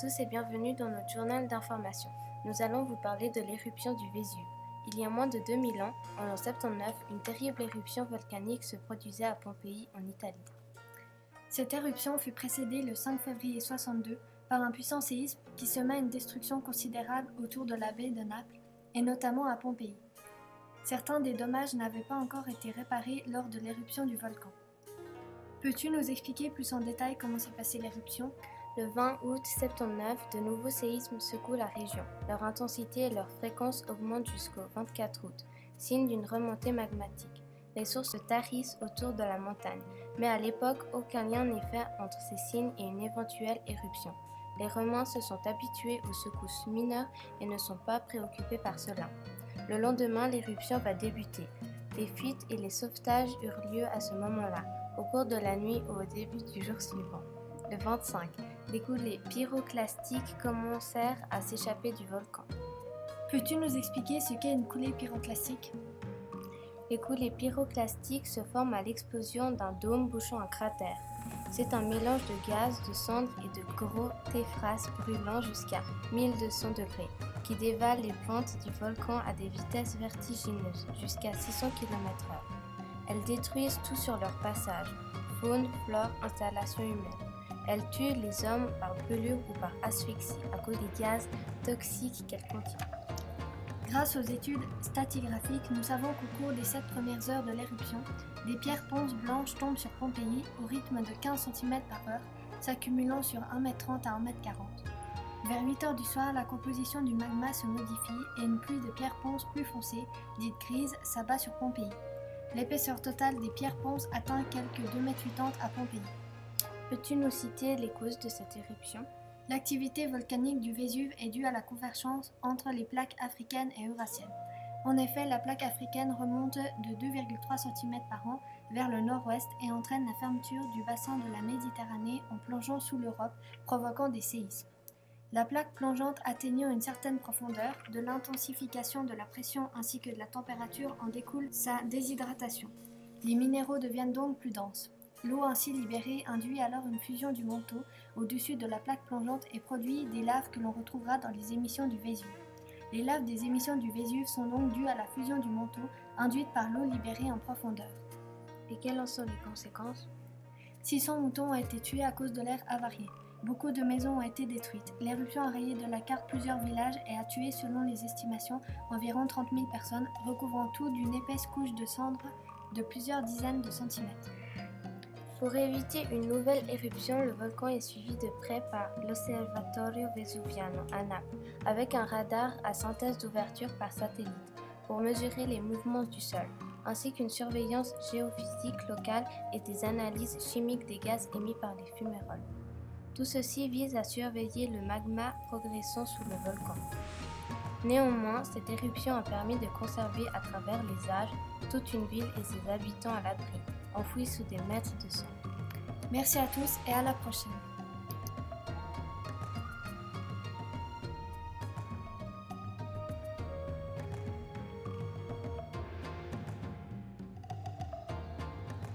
tous et bienvenue dans notre journal d'information. Nous allons vous parler de l'éruption du Vésuve. Il y a moins de 2000 ans, en l'an 79, une terrible éruption volcanique se produisait à Pompéi, en Italie. Cette éruption fut précédée le 5 février 62 par un puissant séisme qui sema une destruction considérable autour de la baie de Naples et notamment à Pompéi. Certains des dommages n'avaient pas encore été réparés lors de l'éruption du volcan. Peux-tu nous expliquer plus en détail comment s'est passée l'éruption? Le 20 août 79, de nouveaux séismes secouent la région. Leur intensité et leur fréquence augmentent jusqu'au 24 août, signe d'une remontée magmatique. Les sources se tarissent autour de la montagne, mais à l'époque, aucun lien n'est fait entre ces signes et une éventuelle éruption. Les Romains se sont habitués aux secousses mineures et ne sont pas préoccupés par cela. Le lendemain, l'éruption va débuter. Les fuites et les sauvetages eurent lieu à ce moment-là, au cours de la nuit ou au début du jour suivant. Le 25, des coulées pyroclastiques commencèrent à s'échapper du volcan. Peux-tu nous expliquer ce qu'est une coulée pyroclastique? Les coulées pyroclastiques se forment à l'explosion d'un dôme bouchant un cratère. C'est un mélange de gaz, de cendres et de gros téphrases brûlant jusqu'à 1200 degrés, qui dévalent les pentes du volcan à des vitesses vertigineuses, jusqu'à 600 km/h. Elles détruisent tout sur leur passage, faune, flore, installations humaines. Elles tuent les hommes par brûlure ou par asphyxie à cause des gaz toxiques qu'elles contiennent. Grâce aux études stratigraphiques, nous savons qu'au cours des sept premières heures de l'éruption, des pierres ponces blanches tombent sur Pompéi au rythme de 15 cm par heure, s'accumulant sur 1m30 à 1m40. Vers 8 heures du soir, la composition du magma se modifie et une pluie de pierres ponces plus foncées, dite grise, s'abat sur Pompéi. L'épaisseur totale des pierres ponces atteint quelques 2,80 m à Pompéi. Peux-tu nous citer les causes de cette éruption? L'activité volcanique du Vésuve est due à la convergence entre les plaques africaines et eurasiennes. En effet, la plaque africaine remonte de 2,3 cm par an vers le nord-ouest et entraîne la fermeture du bassin de la Méditerranée en plongeant sous l'Europe, provoquant des séismes. La plaque plongeante atteignant une certaine profondeur, de l'intensification de la pression ainsi que de la température en découle sa déshydratation. Les minéraux deviennent donc plus denses. L'eau ainsi libérée induit alors une fusion du manteau au-dessus de la plaque plongeante et produit des laves que l'on retrouvera dans les émissions du Vésuve. Les laves des émissions du Vésuve sont donc dues à la fusion du manteau induite par l'eau libérée en profondeur. Et quelles en sont les conséquences? 600 moutons ont été tués à cause de l'air avarié. Beaucoup de maisons ont été détruites. L'éruption a rayé de la carte plusieurs villages et a tué, selon les estimations, environ 30 000 personnes, recouvrant tout d'une épaisse couche de cendres de plusieurs dizaines de centimètres. Pour éviter une nouvelle éruption, le volcan est suivi de près par l'Osservatorio Vesuviano à Naples, avec un radar à synthèse d'ouverture par satellite pour mesurer les mouvements du sol, ainsi qu'une surveillance géophysique locale et des analyses chimiques des gaz émis par les fuméroles. Tout ceci vise à surveiller le magma progressant sous le volcan. Néanmoins, cette éruption a permis de conserver à travers les âges toute une ville et ses habitants à l'abri enfouis sous des mètres de sang. Merci à tous et à la prochaine.